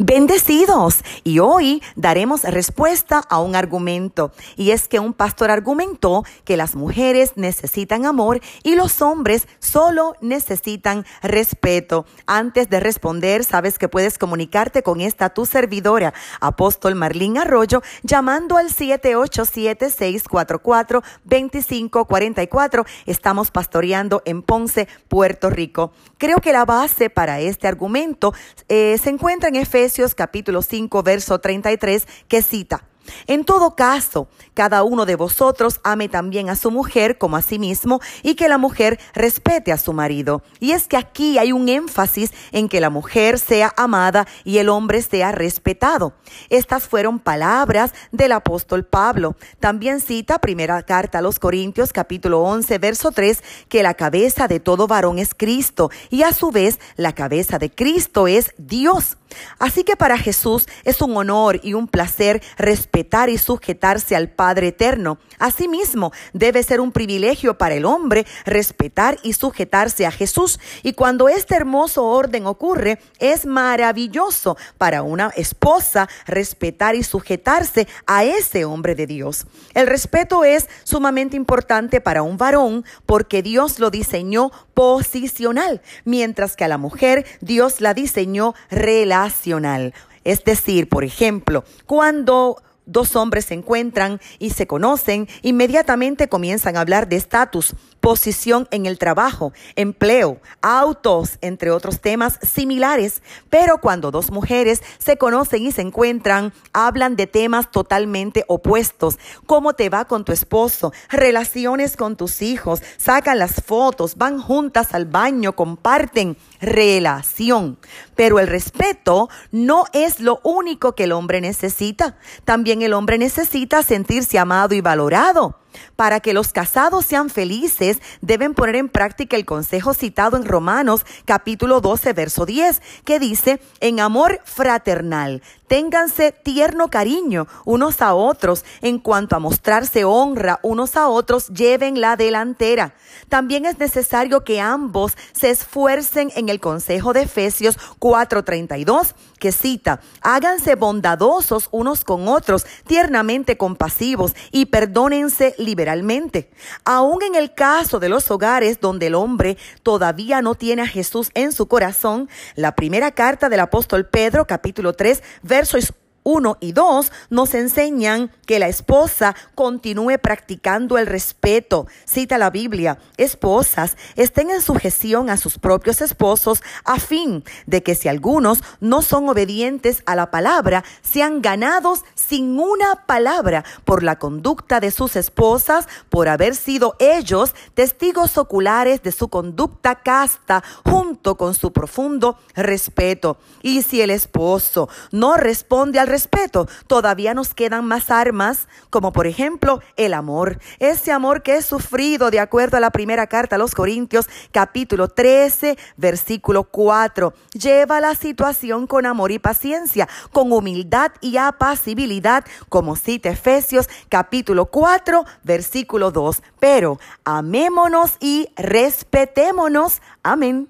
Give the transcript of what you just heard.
Bendecidos. Y hoy daremos respuesta a un argumento. Y es que un pastor argumentó que las mujeres necesitan amor y los hombres solo necesitan respeto. Antes de responder, sabes que puedes comunicarte con esta tu servidora, apóstol Marlín Arroyo, llamando al 787-644-2544. Estamos pastoreando en Ponce, Puerto Rico. Creo que la base para este argumento eh, se encuentra en Efesios capítulo 5, verso 33, que cita. En todo caso, cada uno de vosotros ame también a su mujer como a sí mismo y que la mujer respete a su marido. Y es que aquí hay un énfasis en que la mujer sea amada y el hombre sea respetado. Estas fueron palabras del apóstol Pablo. También cita primera carta a los Corintios capítulo 11 verso 3 que la cabeza de todo varón es Cristo y a su vez la cabeza de Cristo es Dios. Así que para Jesús es un honor y un placer respetar y sujetarse al Padre Eterno. Asimismo, debe ser un privilegio para el hombre respetar y sujetarse a Jesús. Y cuando este hermoso orden ocurre, es maravilloso para una esposa respetar y sujetarse a ese hombre de Dios. El respeto es sumamente importante para un varón porque Dios lo diseñó posicional, mientras que a la mujer Dios la diseñó relacional. Es decir, por ejemplo, cuando dos hombres se encuentran y se conocen, inmediatamente comienzan a hablar de estatus, posición en el trabajo, empleo, autos, entre otros temas similares. Pero cuando dos mujeres se conocen y se encuentran, hablan de temas totalmente opuestos. ¿Cómo te va con tu esposo? Relaciones con tus hijos, sacan las fotos, van juntas al baño, comparten relación. Pero el respeto no es lo único que el hombre necesita. También el hombre necesita sentirse amado y valorado. Para que los casados sean felices, deben poner en práctica el consejo citado en Romanos capítulo 12, verso 10, que dice, en amor fraternal, ténganse tierno cariño unos a otros, en cuanto a mostrarse honra unos a otros, lleven la delantera. También es necesario que ambos se esfuercen en el consejo de Efesios 4:32, que cita, háganse bondadosos unos con otros, tiernamente compasivos y perdónense liberalmente. Aún en el caso de los hogares donde el hombre todavía no tiene a Jesús en su corazón, la primera carta del apóstol Pedro, capítulo 3, versos 1 y 2 nos enseñan que la esposa continúe practicando el respeto. Cita la Biblia, esposas estén en sujeción a sus propios esposos a fin de que si algunos no son obedientes a la palabra, sean ganados sin una palabra por la conducta de sus esposas, por haber sido ellos testigos oculares de su conducta casta junto con su profundo respeto. Y si el esposo no responde al respeto, respeto, todavía nos quedan más armas, como por ejemplo el amor. Ese amor que es sufrido de acuerdo a la primera carta a los Corintios, capítulo 13, versículo 4. Lleva la situación con amor y paciencia, con humildad y apacibilidad, como cita Efesios, capítulo 4, versículo 2. Pero amémonos y respetémonos. Amén.